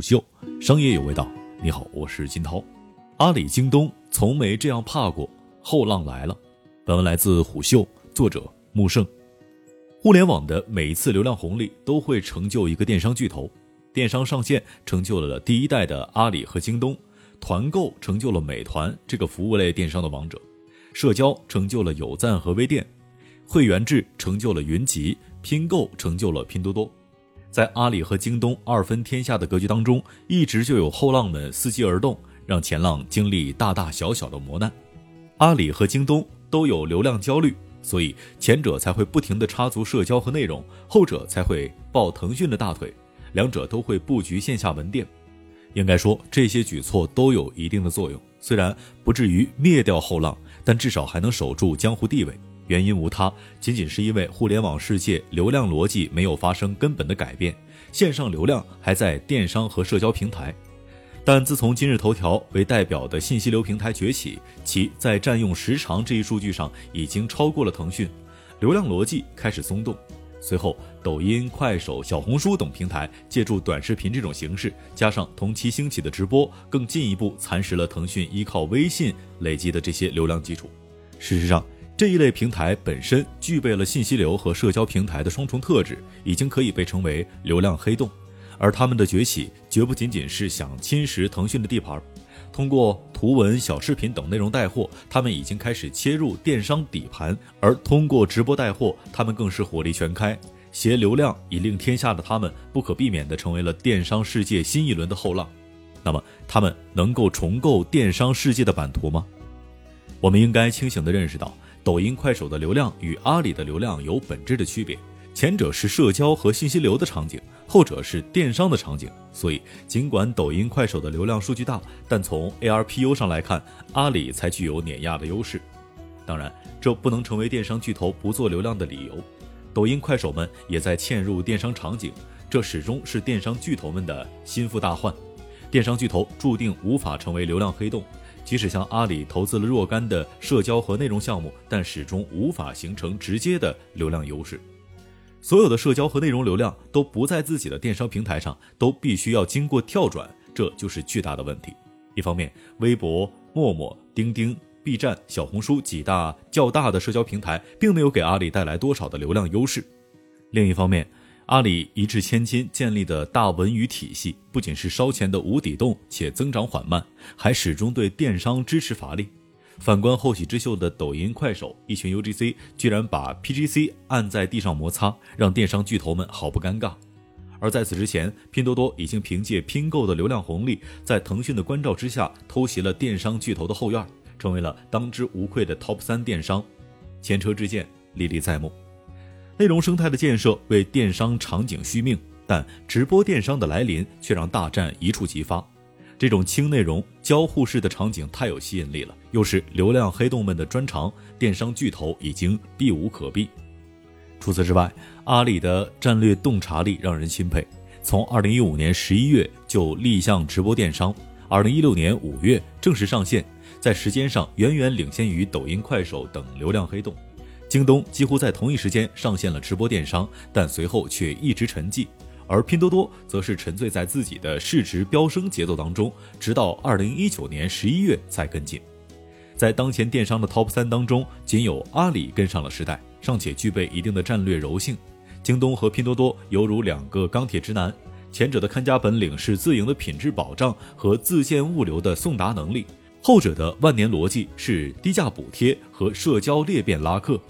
虎嗅，商业有味道。你好，我是金涛。阿里、京东从没这样怕过，后浪来了。本文来自虎嗅，作者木胜。互联网的每一次流量红利都会成就一个电商巨头，电商上线成就了第一代的阿里和京东，团购成就了美团这个服务类电商的王者，社交成就了有赞和微店，会员制成就了云集，拼购成就了拼多多。在阿里和京东二分天下的格局当中，一直就有后浪们伺机而动，让前浪经历大大小小的磨难。阿里和京东都有流量焦虑，所以前者才会不停地插足社交和内容，后者才会抱腾讯的大腿，两者都会布局线下门店。应该说，这些举措都有一定的作用，虽然不至于灭掉后浪，但至少还能守住江湖地位。原因无他，仅仅是因为互联网世界流量逻辑没有发生根本的改变，线上流量还在电商和社交平台。但自从今日头条为代表的信息流平台崛起，其在占用时长这一数据上已经超过了腾讯，流量逻辑开始松动。随后，抖音、快手、小红书等平台借助短视频这种形式，加上同期兴起的直播，更进一步蚕食了腾讯依靠微信累积的这些流量基础。事实上，这一类平台本身具备了信息流和社交平台的双重特质，已经可以被称为流量黑洞。而他们的崛起绝不仅仅是想侵蚀腾讯的地盘，通过图文、小视频等内容带货，他们已经开始切入电商底盘；而通过直播带货，他们更是火力全开，携流量以令天下的他们，不可避免地成为了电商世界新一轮的后浪。那么，他们能够重构电商世界的版图吗？我们应该清醒地认识到。抖音、快手的流量与阿里的流量有本质的区别，前者是社交和信息流的场景，后者是电商的场景。所以，尽管抖音、快手的流量数据大，但从 ARPU 上来看，阿里才具有碾压的优势。当然，这不能成为电商巨头不做流量的理由。抖音、快手们也在嵌入电商场景，这始终是电商巨头们的心腹大患。电商巨头注定无法成为流量黑洞。即使像阿里投资了若干的社交和内容项目，但始终无法形成直接的流量优势。所有的社交和内容流量都不在自己的电商平台上，都必须要经过跳转，这就是巨大的问题。一方面，微博、陌陌、钉钉、B 站、小红书几大较大的社交平台，并没有给阿里带来多少的流量优势；另一方面，阿里一掷千金建立的大文娱体系，不仅是烧钱的无底洞，且增长缓慢，还始终对电商支持乏力。反观后起之秀的抖音、快手，一群 UGC 居然把 PGC 按在地上摩擦，让电商巨头们毫不尴尬。而在此之前，拼多多已经凭借拼购的流量红利，在腾讯的关照之下，偷袭了电商巨头的后院，成为了当之无愧的 Top 三电商。前车之鉴历历在目。内容生态的建设为电商场景续命，但直播电商的来临却让大战一触即发。这种轻内容交互式的场景太有吸引力了，又是流量黑洞们的专长，电商巨头已经避无可避。除此之外，阿里的战略洞察力让人钦佩。从2015年11月就立项直播电商，2016年5月正式上线，在时间上远远领先于抖音、快手等流量黑洞。京东几乎在同一时间上线了直播电商，但随后却一直沉寂，而拼多多则是沉醉在自己的市值飙升节奏当中，直到二零一九年十一月才跟进。在当前电商的 TOP 三当中，仅有阿里跟上了时代，尚且具备一定的战略柔性。京东和拼多多犹如两个钢铁直男，前者的看家本领是自营的品质保障和自建物流的送达能力，后者的万年逻辑是低价补贴和社交裂变拉客。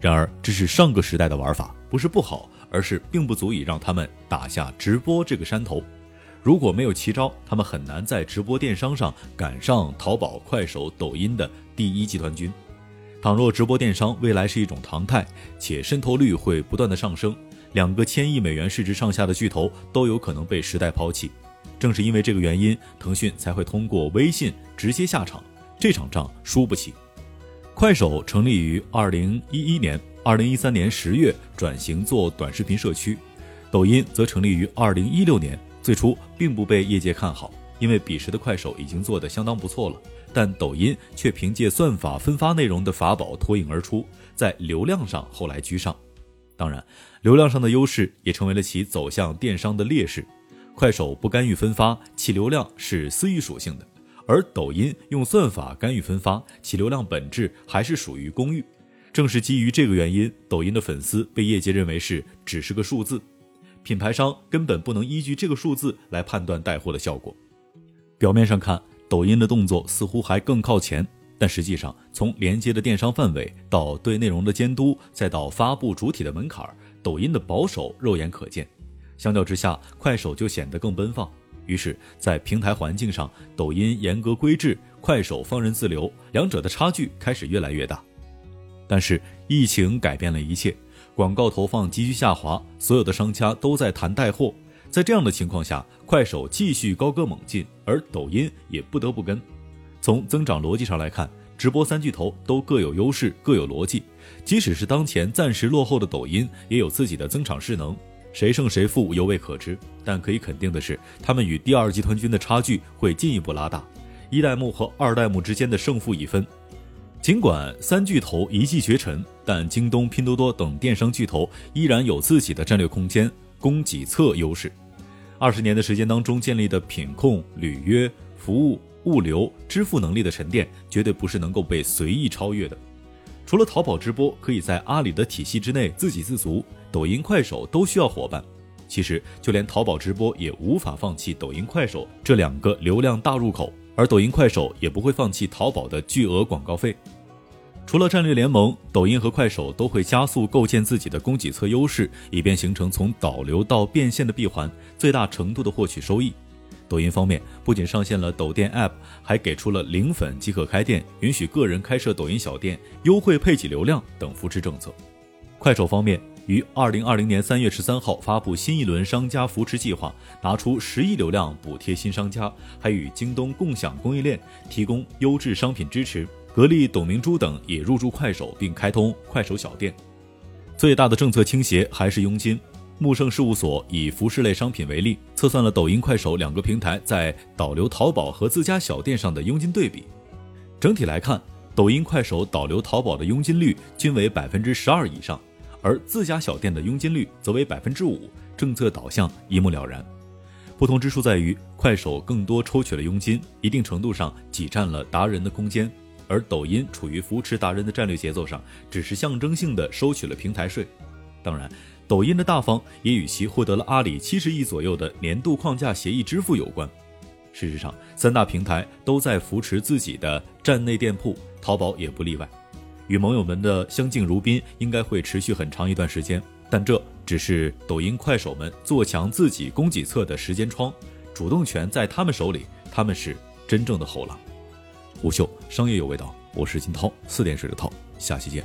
然而，这是上个时代的玩法，不是不好，而是并不足以让他们打下直播这个山头。如果没有奇招，他们很难在直播电商上赶上淘宝、快手、抖音的第一集团军。倘若直播电商未来是一种常态，且渗透率会不断的上升，两个千亿美元市值上下的巨头都有可能被时代抛弃。正是因为这个原因，腾讯才会通过微信直接下场，这场仗输不起。快手成立于二零一一年，二零一三年十月转型做短视频社区。抖音则成立于二零一六年，最初并不被业界看好，因为彼时的快手已经做得相当不错了，但抖音却凭借算法分发内容的法宝脱颖而出，在流量上后来居上。当然，流量上的优势也成为了其走向电商的劣势。快手不干预分发，其流量是私域属性的；而抖音用算法干预分发，其流量本质还是属于公域。正是基于这个原因，抖音的粉丝被业界认为是只是个数字，品牌商根本不能依据这个数字来判断带货的效果。表面上看，抖音的动作似乎还更靠前，但实际上，从连接的电商范围到对内容的监督，再到发布主体的门槛，抖音的保守肉眼可见。相较之下，快手就显得更奔放。于是，在平台环境上，抖音严格规制，快手放任自流，两者的差距开始越来越大。但是疫情改变了一切，广告投放急剧下滑，所有的商家都在谈带货。在这样的情况下，快手继续高歌猛进，而抖音也不得不跟。从增长逻辑上来看，直播三巨头都各有优势，各有逻辑。即使是当前暂时落后的抖音，也有自己的增长势能。谁胜谁负犹未可知，但可以肯定的是，他们与第二集团军的差距会进一步拉大，一代目和二代目之间的胜负已分。尽管三巨头一骑绝尘，但京东、拼多多等电商巨头依然有自己的战略空间、供给侧优势。二十年的时间当中建立的品控、履约、服务、物流、支付能力的沉淀，绝对不是能够被随意超越的。除了淘宝直播可以在阿里的体系之内自给自足，抖音、快手都需要伙伴。其实，就连淘宝直播也无法放弃抖音、快手这两个流量大入口。而抖音、快手也不会放弃淘宝的巨额广告费。除了战略联盟，抖音和快手都会加速构建自己的供给侧优势，以便形成从导流到变现的闭环，最大程度的获取收益。抖音方面不仅上线了抖店 App，还给出了零粉即可开店、允许个人开设抖音小店、优惠配给流量等扶持政策。快手方面。于二零二零年三月十三号发布新一轮商家扶持计划，拿出十亿流量补贴新商家，还与京东共享供应链，提供优质商品支持。格力、董明珠等也入驻快手，并开通快手小店。最大的政策倾斜还是佣金。木盛事务所以服饰类商品为例，测算了抖音、快手两个平台在导流淘宝和自家小店上的佣金对比。整体来看，抖音、快手导流淘宝的佣金率均为百分之十二以上。而自家小店的佣金率则为百分之五，政策导向一目了然。不同之处在于，快手更多抽取了佣金，一定程度上挤占了达人的空间；而抖音处于扶持达人的战略节奏上，只是象征性的收取了平台税。当然，抖音的大方也与其获得了阿里七十亿左右的年度框架协议支付有关。事实上，三大平台都在扶持自己的站内店铺，淘宝也不例外。与盟友们的相敬如宾应该会持续很长一段时间，但这只是抖音、快手们做强自己供给侧的时间窗，主动权在他们手里，他们是真正的后浪。虎嗅商业有味道，我是金涛，四点水的涛，下期见。